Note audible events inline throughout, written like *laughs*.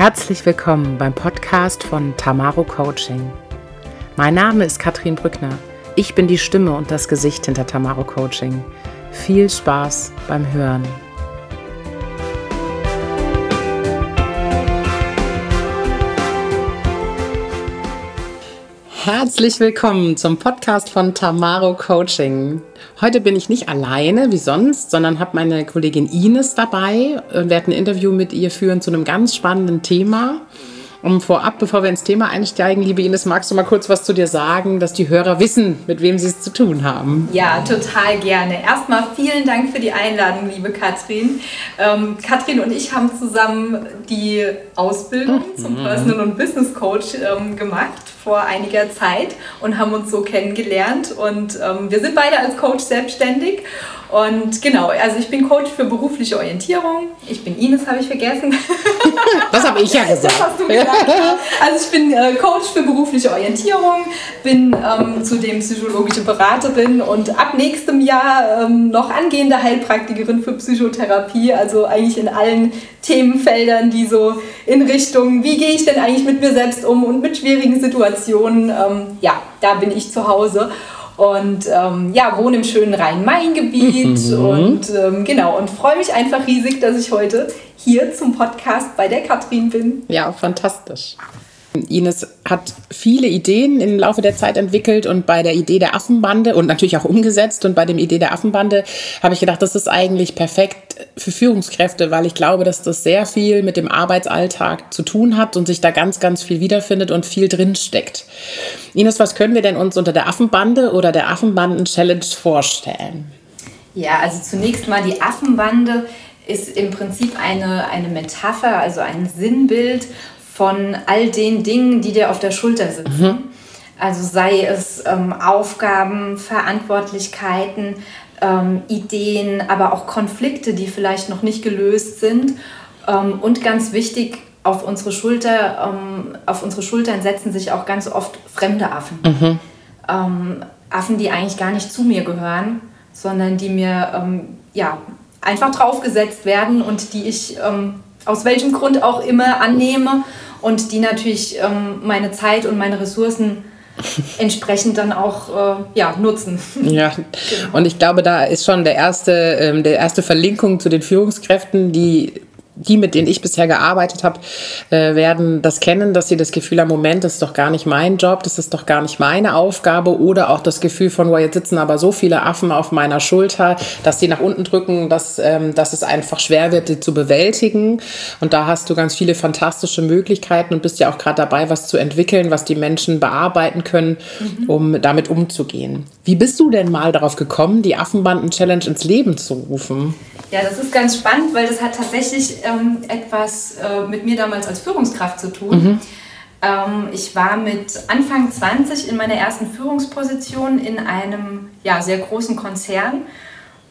Herzlich willkommen beim Podcast von Tamaro Coaching. Mein Name ist Katrin Brückner. Ich bin die Stimme und das Gesicht hinter Tamaro Coaching. Viel Spaß beim Hören. Herzlich willkommen zum Podcast von Tamaro Coaching. Heute bin ich nicht alleine wie sonst, sondern habe meine Kollegin Ines dabei und werde ein Interview mit ihr führen zu einem ganz spannenden Thema. Um vorab, bevor wir ins Thema einsteigen, liebe Ines, magst du mal kurz was zu dir sagen, dass die Hörer wissen, mit wem sie es zu tun haben? Ja, total gerne. Erstmal vielen Dank für die Einladung, liebe Katrin. Ähm, Katrin und ich haben zusammen die Ausbildung zum mhm. Personal und Business Coach ähm, gemacht vor einiger Zeit und haben uns so kennengelernt. Und ähm, wir sind beide als Coach selbstständig. Und genau, also ich bin Coach für berufliche Orientierung. Ich bin Ines, habe ich vergessen. *laughs* Das habe ich ja gesagt. Das hast du gesagt. Also ich bin äh, Coach für berufliche Orientierung, bin ähm, zudem psychologische Beraterin und ab nächstem Jahr ähm, noch angehende Heilpraktikerin für Psychotherapie. Also eigentlich in allen Themenfeldern, die so in Richtung, wie gehe ich denn eigentlich mit mir selbst um und mit schwierigen Situationen, ähm, ja, da bin ich zu Hause und ähm, ja, wohne im schönen Rhein-Main-Gebiet mhm. und ähm, genau und freue mich einfach riesig, dass ich heute hier zum Podcast bei der Katrin bin. Ja, fantastisch. Ines hat viele Ideen im Laufe der Zeit entwickelt und bei der Idee der Affenbande und natürlich auch umgesetzt. Und bei dem Idee der Affenbande habe ich gedacht, das ist eigentlich perfekt für Führungskräfte, weil ich glaube, dass das sehr viel mit dem Arbeitsalltag zu tun hat und sich da ganz, ganz viel wiederfindet und viel drinsteckt. Ines, was können wir denn uns unter der Affenbande oder der Affenbanden-Challenge vorstellen? Ja, also zunächst mal die Affenbande ist im Prinzip eine, eine Metapher, also ein Sinnbild von all den Dingen, die dir auf der Schulter sitzen. Mhm. Also sei es ähm, Aufgaben, Verantwortlichkeiten, ähm, Ideen, aber auch Konflikte, die vielleicht noch nicht gelöst sind. Ähm, und ganz wichtig, auf unsere, Schulter, ähm, auf unsere Schultern setzen sich auch ganz oft fremde Affen. Mhm. Ähm, Affen, die eigentlich gar nicht zu mir gehören, sondern die mir ähm, ja, einfach draufgesetzt werden und die ich aus welchem Grund auch immer annehme und die natürlich ähm, meine Zeit und meine Ressourcen *laughs* entsprechend dann auch äh, ja, nutzen. Ja, *laughs* genau. und ich glaube, da ist schon der erste, ähm, der erste Verlinkung zu den Führungskräften, die die, mit denen ich bisher gearbeitet habe, äh, werden das kennen, dass sie das Gefühl haben, Moment, das ist doch gar nicht mein Job, das ist doch gar nicht meine Aufgabe oder auch das Gefühl von, wow, jetzt sitzen aber so viele Affen auf meiner Schulter, dass sie nach unten drücken, dass, ähm, dass es einfach schwer wird, die zu bewältigen. Und da hast du ganz viele fantastische Möglichkeiten und bist ja auch gerade dabei, was zu entwickeln, was die Menschen bearbeiten können, mhm. um damit umzugehen. Wie bist du denn mal darauf gekommen, die Affenbanden-Challenge ins Leben zu rufen? Ja, das ist ganz spannend, weil das hat tatsächlich ähm, etwas äh, mit mir damals als Führungskraft zu tun. Mhm. Ähm, ich war mit Anfang 20 in meiner ersten Führungsposition in einem ja, sehr großen Konzern.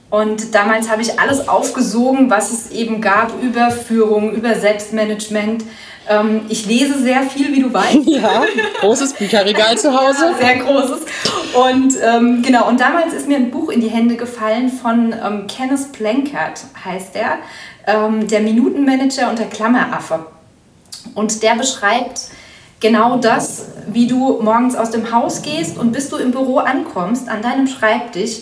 Und damals habe ich alles aufgesogen, was es eben gab über Führung, über Selbstmanagement, ähm, ich lese sehr viel, wie du weißt. *laughs* Ja, großes Bücherregal zu Hause. Ja, sehr großes. Und ähm, genau, und damals ist mir ein Buch in die Hände gefallen von ähm, Kenneth Plankert, heißt er, ähm, der Minutenmanager und der Klammeraffe. Und der beschreibt genau das, wie du morgens aus dem Haus gehst und bis du im Büro ankommst, an deinem Schreibtisch,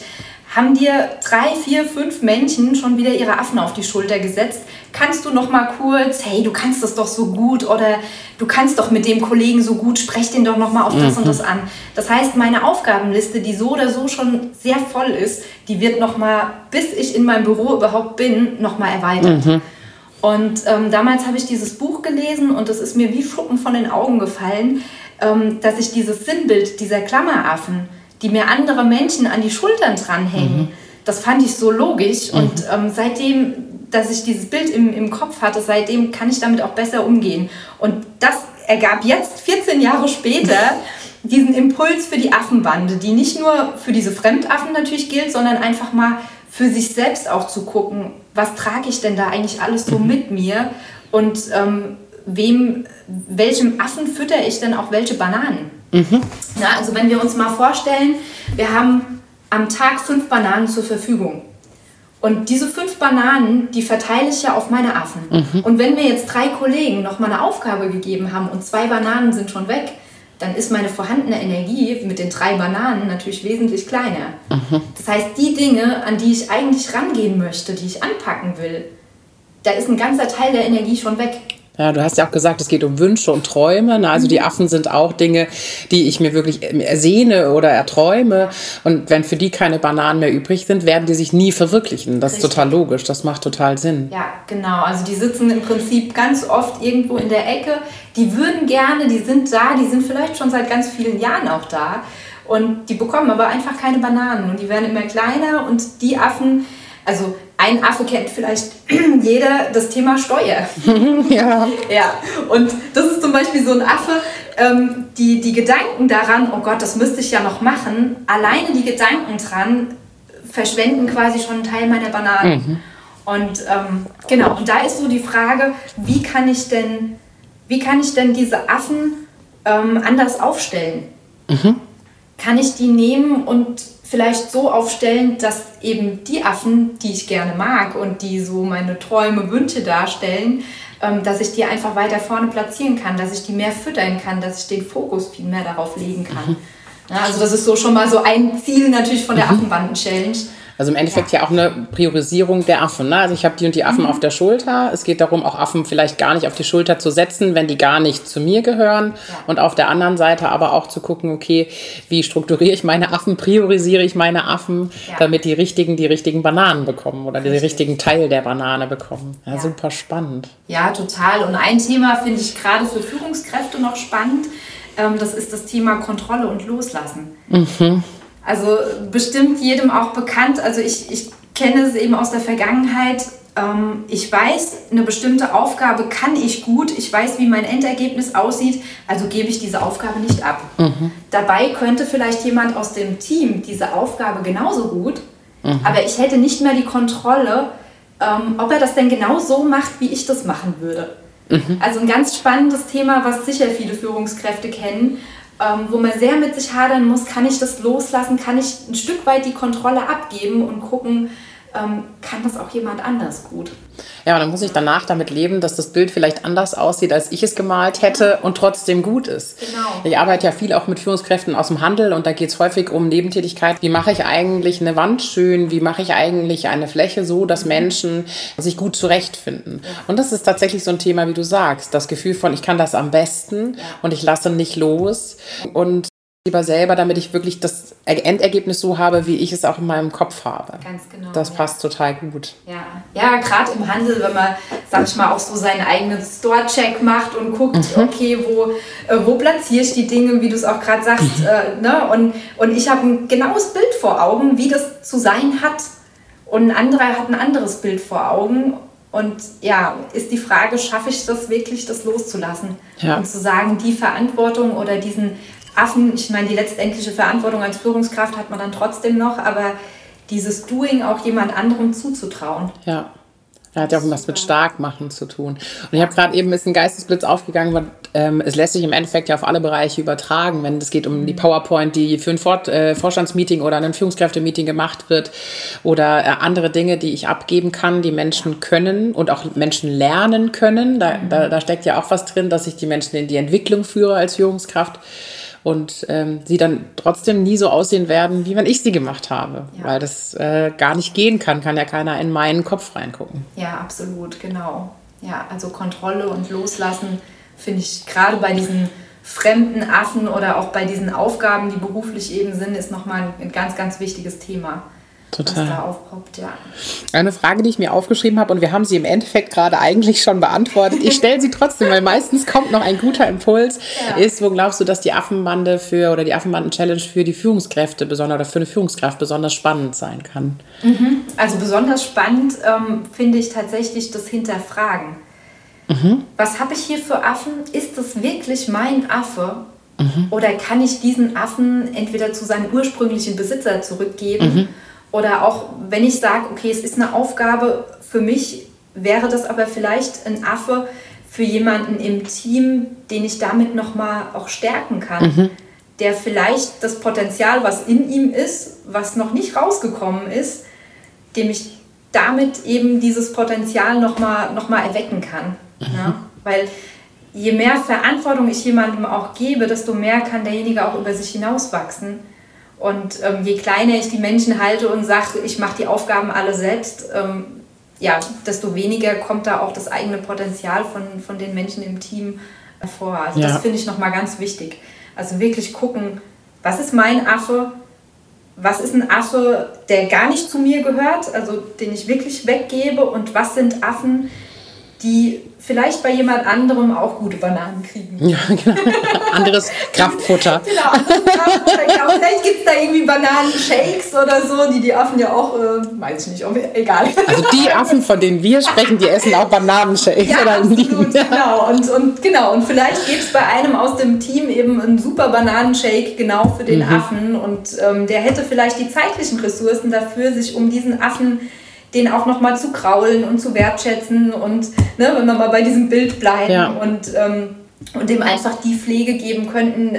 haben dir drei, vier, fünf Menschen schon wieder ihre Affen auf die Schulter gesetzt. Kannst du noch mal kurz, hey, du kannst das doch so gut oder du kannst doch mit dem Kollegen so gut, sprech den doch noch mal auf das mhm. und das an. Das heißt, meine Aufgabenliste, die so oder so schon sehr voll ist, die wird noch mal, bis ich in meinem Büro überhaupt bin, noch mal erweitert. Mhm. Und ähm, damals habe ich dieses Buch gelesen und es ist mir wie Schuppen von den Augen gefallen, ähm, dass ich dieses Sinnbild dieser Klammeraffen die mir andere Menschen an die Schultern dranhängen. Mhm. Das fand ich so logisch mhm. und ähm, seitdem, dass ich dieses Bild im, im Kopf hatte, seitdem kann ich damit auch besser umgehen. Und das ergab jetzt, 14 Jahre später, *laughs* diesen Impuls für die Affenbande, die nicht nur für diese Fremdaffen natürlich gilt, sondern einfach mal für sich selbst auch zu gucken, was trage ich denn da eigentlich alles so mhm. mit mir und ähm, wem, welchem Affen fütter ich denn auch welche Bananen? Mhm. Na, also wenn wir uns mal vorstellen, wir haben am Tag fünf Bananen zur Verfügung. Und diese fünf Bananen, die verteile ich ja auf meine Affen. Mhm. Und wenn mir jetzt drei Kollegen noch mal eine Aufgabe gegeben haben und zwei Bananen sind schon weg, dann ist meine vorhandene Energie mit den drei Bananen natürlich wesentlich kleiner. Mhm. Das heißt, die Dinge, an die ich eigentlich rangehen möchte, die ich anpacken will, da ist ein ganzer Teil der Energie schon weg. Ja, du hast ja auch gesagt, es geht um Wünsche und Träume. Ne? Also die mhm. Affen sind auch Dinge, die ich mir wirklich ersehne oder erträume. Und wenn für die keine Bananen mehr übrig sind, werden die sich nie verwirklichen. Das Richtig. ist total logisch. Das macht total Sinn. Ja, genau. Also die sitzen im Prinzip ganz oft irgendwo in der Ecke. Die würden gerne, die sind da, die sind vielleicht schon seit ganz vielen Jahren auch da. Und die bekommen aber einfach keine Bananen. Und die werden immer kleiner. Und die Affen, also ein Affe kennt vielleicht *clears throat* jeder das Thema Steuer. *laughs* ja. Ja, und das ist zum Beispiel so ein Affe, ähm, die, die Gedanken daran, oh Gott, das müsste ich ja noch machen, alleine die Gedanken dran verschwenden quasi schon einen Teil meiner Bananen. Mhm. Und ähm, genau, und da ist so die Frage, wie kann ich denn, wie kann ich denn diese Affen ähm, anders aufstellen? Mhm. Kann ich die nehmen und vielleicht so aufstellen, dass eben die Affen, die ich gerne mag und die so meine Träume, Wünsche darstellen, ähm, dass ich die einfach weiter vorne platzieren kann, dass ich die mehr füttern kann, dass ich den Fokus viel mehr darauf legen kann. Mhm. Also das ist so schon mal so ein Ziel natürlich von der mhm. Affenbanden-Challenge, also im Endeffekt ja, ja auch eine Priorisierung der Affen. Ne? Also ich habe die und die Affen mhm. auf der Schulter. Es geht darum, auch Affen vielleicht gar nicht auf die Schulter zu setzen, wenn die gar nicht zu mir gehören. Ja. Und auf der anderen Seite aber auch zu gucken, okay, wie strukturiere ich meine Affen, priorisiere ich meine Affen, ja. damit die richtigen die richtigen Bananen bekommen oder den richtigen Teil der Banane bekommen. Ja, super spannend. Ja, total. Und ein Thema finde ich gerade für Führungskräfte noch spannend. Ähm, das ist das Thema Kontrolle und Loslassen. Mhm. Also bestimmt jedem auch bekannt. Also ich, ich kenne es eben aus der Vergangenheit. Ähm, ich weiß, eine bestimmte Aufgabe kann ich gut. Ich weiß, wie mein Endergebnis aussieht. Also gebe ich diese Aufgabe nicht ab. Mhm. Dabei könnte vielleicht jemand aus dem Team diese Aufgabe genauso gut. Mhm. Aber ich hätte nicht mehr die Kontrolle, ähm, ob er das denn genau so macht, wie ich das machen würde. Mhm. Also ein ganz spannendes Thema, was sicher viele Führungskräfte kennen ähm, wo man sehr mit sich hadern muss, kann ich das loslassen, kann ich ein Stück weit die Kontrolle abgeben und gucken, ähm, kann das auch jemand anders gut. Ja, und dann muss ich danach damit leben, dass das Bild vielleicht anders aussieht, als ich es gemalt hätte und trotzdem gut ist. Genau. Ich arbeite ja viel auch mit Führungskräften aus dem Handel und da geht es häufig um Nebentätigkeit. Wie mache ich eigentlich eine Wand schön? Wie mache ich eigentlich eine Fläche so, dass mhm. Menschen sich gut zurechtfinden? Ja. Und das ist tatsächlich so ein Thema, wie du sagst. Das Gefühl von, ich kann das am besten ja. und ich lasse nicht los. Und lieber selber, damit ich wirklich das Endergebnis so habe, wie ich es auch in meinem Kopf habe. Ganz genau. Das passt ja. total gut. Ja, ja gerade im Handel, wenn man, sag ich mal, auch so seinen eigenen Store-Check macht und guckt, mhm. okay, wo, äh, wo platziere ich die Dinge, wie du es auch gerade sagst. Mhm. Äh, ne? und, und ich habe ein genaues Bild vor Augen, wie das zu sein hat. Und ein anderer hat ein anderes Bild vor Augen. Und ja, ist die Frage, schaffe ich das wirklich, das loszulassen? Ja. Und zu sagen, die Verantwortung oder diesen Affen, ich meine, die letztendliche Verantwortung als Führungskraft hat man dann trotzdem noch, aber dieses Doing auch jemand anderem zuzutrauen. Ja. Er hat ja auch was mit Starkmachen zu tun. Und ich habe gerade eben ein bisschen Geistesblitz aufgegangen, weil ähm, es lässt sich im Endeffekt ja auf alle Bereiche übertragen, wenn es geht um die mhm. PowerPoint, die für ein Fort, äh, Vorstandsmeeting oder ein Führungskräftemeeting gemacht wird oder äh, andere Dinge, die ich abgeben kann, die Menschen können und auch Menschen lernen können. Da, da, da steckt ja auch was drin, dass ich die Menschen in die Entwicklung führe als Führungskraft und ähm, sie dann trotzdem nie so aussehen werden, wie wenn ich sie gemacht habe. Ja. Weil das äh, gar nicht gehen kann, kann ja keiner in meinen Kopf reingucken. Ja, absolut, genau. Ja, also Kontrolle und Loslassen finde ich gerade bei diesen fremden Affen oder auch bei diesen Aufgaben, die beruflich eben sind, ist nochmal ein ganz, ganz wichtiges Thema. Total. was da aufpoppt, ja. Eine Frage, die ich mir aufgeschrieben habe und wir haben sie im Endeffekt gerade eigentlich schon beantwortet. Ich stelle sie trotzdem, weil meistens kommt noch ein guter Impuls. Ja. Ist, wo glaubst du, dass die Affenbande für oder die Affenbanden-Challenge für die Führungskräfte besonders oder für eine Führungskraft besonders spannend sein kann? Mhm. Also besonders spannend ähm, finde ich tatsächlich das Hinterfragen. Mhm. Was habe ich hier für Affen? Ist das wirklich mein Affe? Mhm. Oder kann ich diesen Affen entweder zu seinem ursprünglichen Besitzer zurückgeben? Oder auch wenn ich sage, okay, es ist eine Aufgabe für mich, wäre das aber vielleicht ein Affe für jemanden im Team, den ich damit nochmal auch stärken kann. Mhm. Der vielleicht das Potenzial, was in ihm ist, was noch nicht rausgekommen ist, dem ich damit eben dieses Potenzial nochmal noch mal erwecken kann. Mhm. Ja? Weil je mehr Verantwortung ich jemandem auch gebe, desto mehr kann derjenige auch über sich hinauswachsen. Und ähm, je kleiner ich die Menschen halte und sage, ich mache die Aufgaben alle selbst, ähm, ja, desto weniger kommt da auch das eigene Potenzial von, von den Menschen im Team hervor. Also ja. das finde ich nochmal ganz wichtig. Also wirklich gucken, was ist mein Affe, was ist ein Affe, der gar nicht zu mir gehört, also den ich wirklich weggebe und was sind Affen, die vielleicht bei jemand anderem auch gute Bananen kriegen. Ja, genau. *laughs* Anderes Kraftfutter. genau, anderes Kraftfutter. Genau. Vielleicht gibt es da irgendwie Bananenshakes oder so, die die Affen ja auch, äh, weiß ich nicht, ob, egal. Also die Affen, von denen wir sprechen, die essen auch Bananenshakes. Ja, oder absolut, genau. Und, und, genau. Und vielleicht gibt es bei einem aus dem Team eben einen super Bananenshake genau für den mhm. Affen und ähm, der hätte vielleicht die zeitlichen Ressourcen dafür, sich um diesen Affen den auch nochmal zu kraulen und zu wertschätzen und ne, wenn wir mal bei diesem Bild bleiben ja. und, ähm, und dem einfach die Pflege geben könnten,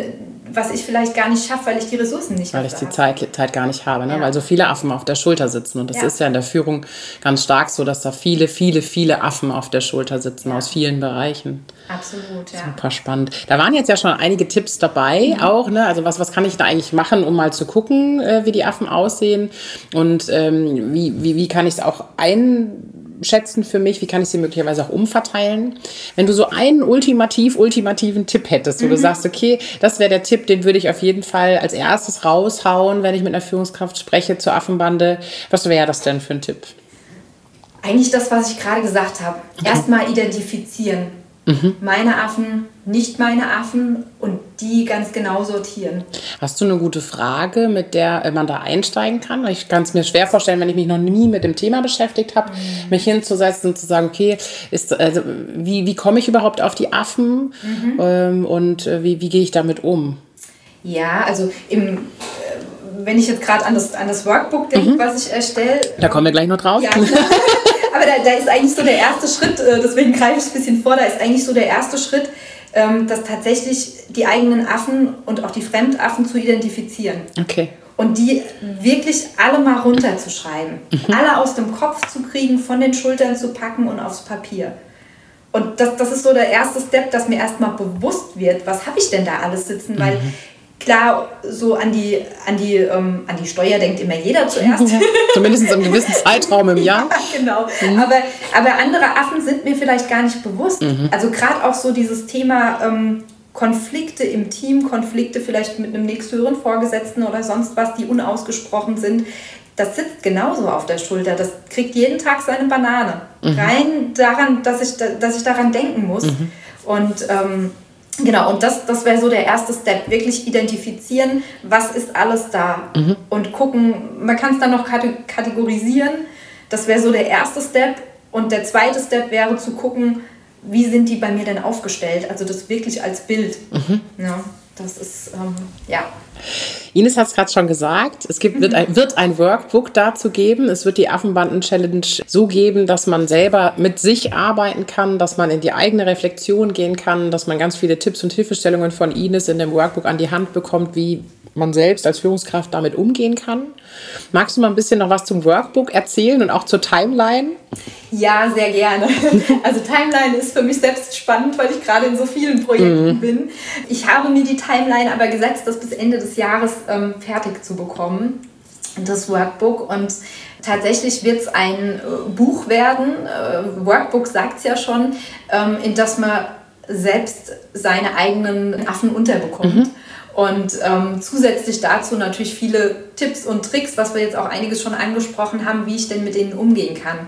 was ich vielleicht gar nicht schaffe, weil ich die Ressourcen nicht habe. Weil ich die Zeit, Zeit gar nicht habe, ne? Ja. weil so viele Affen auf der Schulter sitzen. Und das ja. ist ja in der Führung ganz stark so, dass da viele, viele, viele Affen auf der Schulter sitzen ja. aus vielen Bereichen. Absolut, ja. Super spannend. Da waren jetzt ja schon einige Tipps dabei mhm. auch. Ne? Also was, was kann ich da eigentlich machen, um mal zu gucken, äh, wie die Affen aussehen und ähm, wie, wie, wie kann ich es auch ein schätzen für mich? Wie kann ich sie möglicherweise auch umverteilen? Wenn du so einen ultimativ, ultimativen Tipp hättest, wo mhm. du sagst, okay, das wäre der Tipp, den würde ich auf jeden Fall als erstes raushauen, wenn ich mit einer Führungskraft spreche zur Affenbande. Was wäre das denn für ein Tipp? Eigentlich das, was ich gerade gesagt habe. Erstmal identifizieren. Mhm. Meine Affen, nicht meine Affen und die ganz genau sortieren. Hast du eine gute Frage, mit der äh, man da einsteigen kann? Ich kann es mir schwer vorstellen, wenn ich mich noch nie mit dem Thema beschäftigt habe, mhm. mich hinzusetzen und zu sagen, okay, ist, also, wie, wie komme ich überhaupt auf die Affen mhm. ähm, und äh, wie, wie gehe ich damit um? Ja, also im, äh, wenn ich jetzt gerade an das, an das Workbook denke, mhm. was ich erstelle. Da kommen wir gleich noch drauf. Ja, genau. *laughs* Aber da, da ist eigentlich so der erste Schritt, äh, deswegen greife ich ein bisschen vor, da ist eigentlich so der erste Schritt, ähm, dass tatsächlich die eigenen Affen und auch die Fremdaffen zu identifizieren. Okay. Und die wirklich alle mal runterzuschreiben. Mhm. Alle aus dem Kopf zu kriegen, von den Schultern zu packen und aufs Papier. Und das, das ist so der erste Step, dass mir erstmal bewusst wird, was habe ich denn da alles sitzen, weil mhm. Klar, so an die, an, die, ähm, an die Steuer denkt immer jeder zuerst. *laughs* Ja, zumindest in einem gewissen *laughs* Zeitraum im Jahr. ja, genau. Mhm. Aber, aber andere Affen sind mir vielleicht gar nicht bewusst. Mhm. Also gerade auch so dieses Thema ähm, Konflikte im Team, Konflikte vielleicht mit einem nächsthöheren Vorgesetzten oder sonst was, die unausgesprochen sind. Das sitzt genauso auf der Schulter. Das kriegt jeden Tag seine Banane. Mhm. Rein daran, dass ich, dass ich daran denken muss. Mhm. Und ähm, Genau, und das, das wäre so der erste Step. Wirklich identifizieren, was ist alles da. Mhm. Und gucken, man kann es dann noch kategorisieren. Das wäre so der erste Step. Und der zweite Step wäre zu gucken, wie sind die bei mir denn aufgestellt? Also das wirklich als Bild. Mhm. Ja, das ist, ähm, ja. Ines hat es gerade schon gesagt, es gibt, wird, ein, *laughs* wird ein Workbook dazu geben. Es wird die Affenbanden-Challenge so geben, dass man selber mit sich arbeiten kann, dass man in die eigene Reflexion gehen kann, dass man ganz viele Tipps und Hilfestellungen von Ines in dem Workbook an die Hand bekommt, wie man selbst als Führungskraft damit umgehen kann. Magst du mal ein bisschen noch was zum Workbook erzählen und auch zur Timeline? Ja, sehr gerne. *laughs* Also Timeline ist für mich selbst spannend, weil ich gerade in so vielen Projekten mhm. bin. Ich habe mir die Timeline aber gesetzt, das bis Ende des Jahres ähm, fertig zu bekommen, das Workbook. Und tatsächlich wird es ein äh, Buch werden, äh, Workbook sagt es ja schon, ähm, in das man selbst seine eigenen Affen unterbekommt. Mhm. Und ähm, zusätzlich dazu natürlich viele Tipps und Tricks, was wir jetzt auch einiges schon angesprochen haben, wie ich denn mit denen umgehen kann.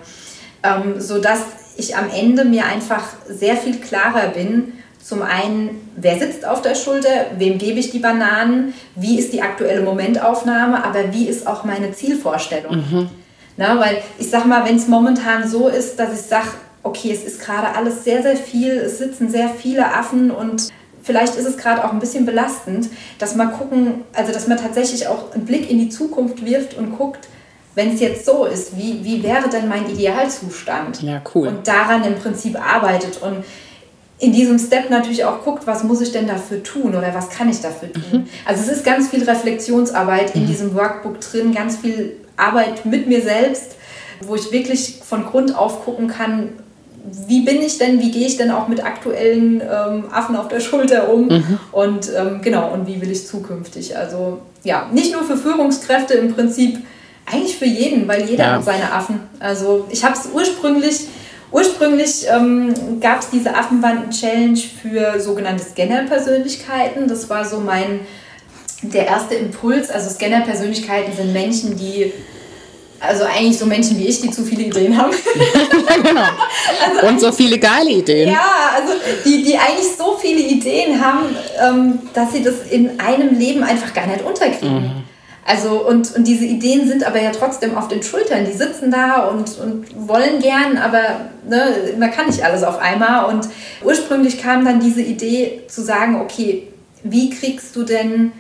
Ähm, sodass ich am Ende mir einfach sehr viel klarer bin, zum einen, wer sitzt auf der Schulter, wem gebe ich die Bananen, wie ist die aktuelle Momentaufnahme, aber wie ist auch meine Zielvorstellung. Mhm. Na, weil ich sag mal, wenn es momentan so ist, dass ich sage, okay, es ist gerade alles sehr, sehr viel, es sitzen sehr viele Affen und vielleicht ist es gerade auch ein bisschen belastend, dass man gucken, also dass man tatsächlich auch einen Blick in die Zukunft wirft und guckt, wenn es jetzt so ist, wie, wie wäre denn mein Idealzustand? Ja, cool. Und daran im Prinzip arbeitet und in diesem Step natürlich auch guckt, was muss ich denn dafür tun oder was kann ich dafür tun. Mhm. Also es ist ganz viel Reflexionsarbeit in mhm. diesem Workbook drin, ganz viel Arbeit mit mir selbst, wo ich wirklich von Grund auf gucken kann, wie bin ich denn, wie gehe ich denn auch mit aktuellen ähm, Affen auf der Schulter um mhm. und ähm, genau, und wie will ich zukünftig. Also ja, nicht nur für Führungskräfte im Prinzip, eigentlich für jeden, weil jeder ja. hat seine Affen. Also ich habe es ursprünglich, ursprünglich ähm, gab es diese Affenbanden-Challenge für sogenannte Scanner-Persönlichkeiten. Das war so mein, der erste Impuls. Also Scanner-Persönlichkeiten sind Menschen, die also eigentlich so Menschen wie ich, die zu viele Ideen haben. *laughs* genau. Also und so viele geile Ideen. Ja, also die, die eigentlich so viele Ideen haben, ähm, dass sie das in einem Leben einfach gar nicht unterkriegen. Mhm. Also und, und diese Ideen sind aber ja trotzdem auf den Schultern. Die sitzen da und, und wollen gern, aber ne, man kann nicht alles auf einmal. Und ursprünglich kam dann diese Idee zu sagen, okay, wie kriegst du denn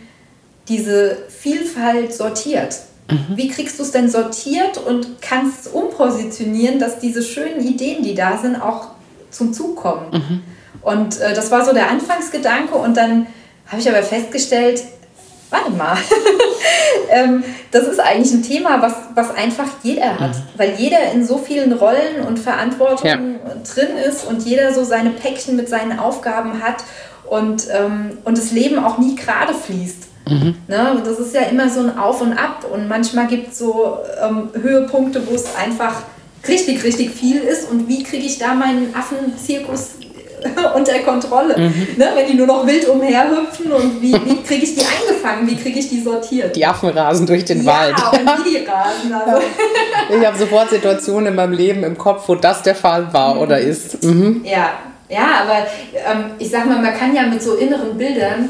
diese Vielfalt sortiert? Mhm. Wie kriegst du es denn sortiert und kannst es umpositionieren, dass diese schönen Ideen, die da sind, auch zum Zug kommen? Mhm. Und äh, das war so der Anfangsgedanke und dann habe ich aber festgestellt, warte mal, *laughs* ähm, das ist eigentlich ein Thema, was, was einfach jeder hat, mhm. weil jeder in so vielen Rollen und Verantwortungen ja. drin ist und jeder so seine Päckchen mit seinen Aufgaben hat und, ähm, und das Leben auch nie gerade fließt. Mhm. Ne? Das ist ja immer so ein Auf und Ab und manchmal gibt es so ähm, Höhepunkte, wo es einfach richtig, richtig viel ist und wie kriege ich da meinen Affenzirkus *laughs* unter Kontrolle. Mhm. Ne? Wenn die nur noch wild umherhüpfen und wie, wie kriege ich die eingefangen, wie kriege ich die sortiert. Die Affen rasen durch den ja, Wald. Und wie die rasen. Also. *laughs* Ich habe sofort Situationen in meinem Leben im Kopf, wo das der Fall war mhm. oder ist. Mhm. Ja, ja, aber ähm, ich sag mal, man kann ja mit so inneren Bildern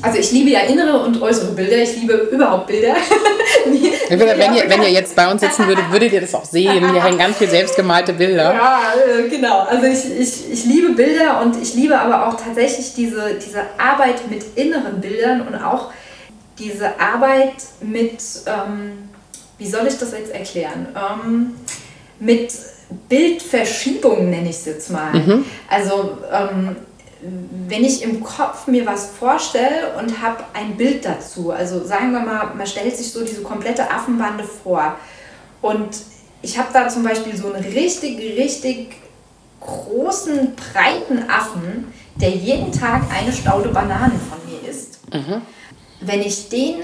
also ich liebe ja innere und äußere Bilder. Ich liebe überhaupt Bilder. *laughs* wie, wenn, ihr, wenn ihr jetzt bei uns sitzen würdet, würdet ihr das auch sehen. Hier hängen ganz viel selbstgemalte Bilder. Ja, äh, genau. Also ich, ich, ich liebe Bilder und ich liebe aber auch tatsächlich diese, diese Arbeit mit inneren Bildern und auch diese Arbeit mit, ähm, wie soll ich das jetzt erklären? Ähm, mit Bildverschiebung nenne ich es jetzt mal. Mhm. Also ähm, wenn ich im Kopf mir was vorstelle und habe ein Bild dazu, also sagen wir mal, man stellt sich so diese komplette Affenbande vor und ich habe da zum Beispiel so einen richtig, richtig großen, breiten Affen, der jeden Tag eine Staude Bananen von mir isst. Mhm. Wenn ich den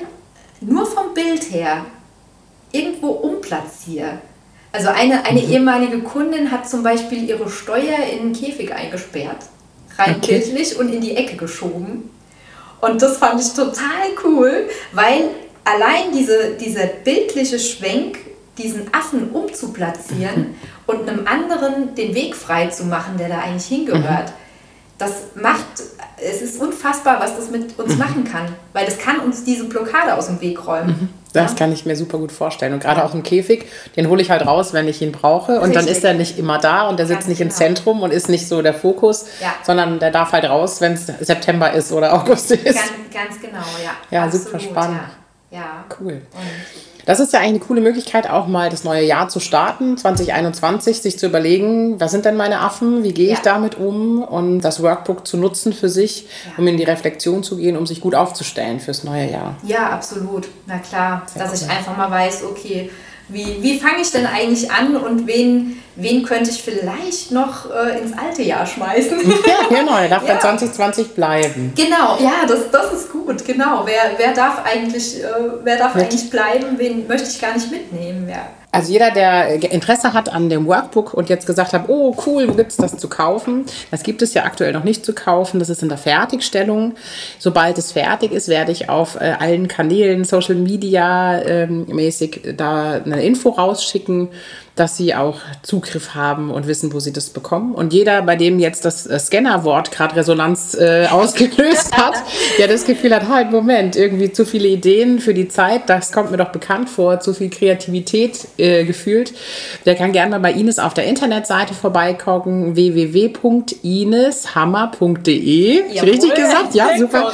nur vom Bild her irgendwo umplatziere, also eine, eine mhm. ehemalige Kundin hat zum Beispiel ihre Steuer in einen Käfig eingesperrt rein okay. bildlich und in die Ecke geschoben. Und das fand ich total cool, weil allein diese, dieser bildliche Schwenk, diesen Affen umzuplatzieren mhm. und einem anderen den Weg frei zu machen, der da eigentlich hingehört, mhm. das macht, es ist unfassbar, was das mit uns mhm. machen kann, weil das kann uns diese Blockade aus dem Weg räumen. Das kann ich mir super gut vorstellen. Und gerade auch im Käfig, den hole ich halt raus, wenn ich ihn brauche. Und dann ist er nicht immer da und der sitzt Ganz nicht genau. im Zentrum und ist nicht so der Fokus, ja. sondern der darf halt raus, wenn es September ist oder *laughs* August ist. Ganz, ganz genau, ja. Ja, Absolut, super spannend. Ja. ja. Cool. Und das ist ja eigentlich eine coole Möglichkeit, auch mal das neue Jahr zu starten, 2021, sich zu überlegen, was sind denn meine Affen, wie gehe ich ja. damit um und das Workbook zu nutzen für sich, ja. um in die Reflexion zu gehen, um sich gut aufzustellen fürs neue Jahr. Ja, absolut. Na klar, Sehr dass cool. ich einfach mal weiß, okay, wie, wie fange ich denn eigentlich an und wen, wen könnte ich vielleicht noch äh, ins alte Jahr schmeißen? *laughs* Ja, genau, er darf ja. dann 2020 bleiben. Genau, ja, das, das ist gut, genau. Wer, wer darf, eigentlich, äh, wer darf eigentlich bleiben, wen möchte ich gar nicht mitnehmen? Ja. Also jeder, der Interesse hat an dem Workbook und jetzt gesagt hat, oh cool, wo gibt es das zu kaufen? Das gibt es ja aktuell noch nicht zu kaufen. Das ist in der Fertigstellung. Sobald es fertig ist, werde ich auf äh, allen Kanälen, Social Media ähm, mäßig, da eine Info rausschicken dass sie auch Zugriff haben und wissen, wo sie das bekommen. Und jeder, bei dem jetzt das äh, Scanner-Wort gerade Resonanz äh, *laughs* ausgelöst hat, der das Gefühl hat, halt, Moment, irgendwie zu viele Ideen für die Zeit, das kommt mir doch bekannt vor, zu viel Kreativität äh, gefühlt, der kann gerne mal bei Ines auf der Internetseite vorbeigucken, www.ineshammer.de. Richtig gesagt? Ja, *laughs* super.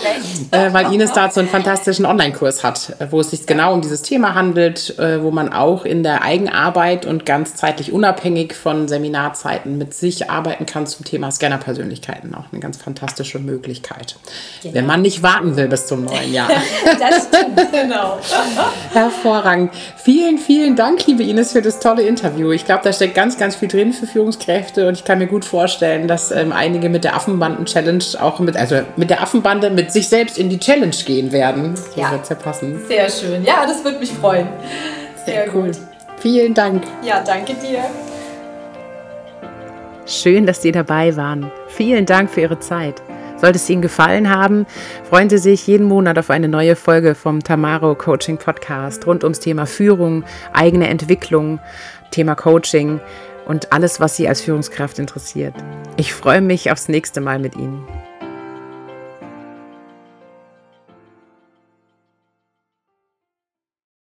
Äh, weil Ines dazu einen fantastischen Online-Kurs hat, wo es sich genau um dieses Thema handelt, äh, wo man auch in der Eigenarbeit und ganz zeitlich unabhängig von Seminarzeiten mit sich arbeiten kann zum Thema Scanner-Persönlichkeiten. Auch eine ganz fantastische Möglichkeit. Genau. Wenn man nicht warten will bis zum neuen Jahr. *laughs* das stimmt, genau. Hervorragend. Vielen, vielen Dank, liebe Ines für das tolle Interview. Ich glaube, da steckt ganz, ganz viel drin für Führungskräfte und ich kann mir gut vorstellen, dass ähm, einige mit der Affenbanden-Challenge auch mit, also mit der Affenbande mit sich selbst in die Challenge gehen werden. So ja. wird's ja passen. Sehr schön. Ja, das würde mich freuen. Sehr, Sehr cool. Gut. Vielen Dank. Ja, danke dir. Schön, dass Sie dabei waren. Vielen Dank für Ihre Zeit. Sollte es Ihnen gefallen haben, freuen Sie sich jeden Monat auf eine neue Folge vom Tamaro Coaching Podcast rund ums Thema Führung, eigene Entwicklung, Thema Coaching und alles, was Sie als Führungskraft interessiert. Ich freue mich aufs nächste Mal mit Ihnen.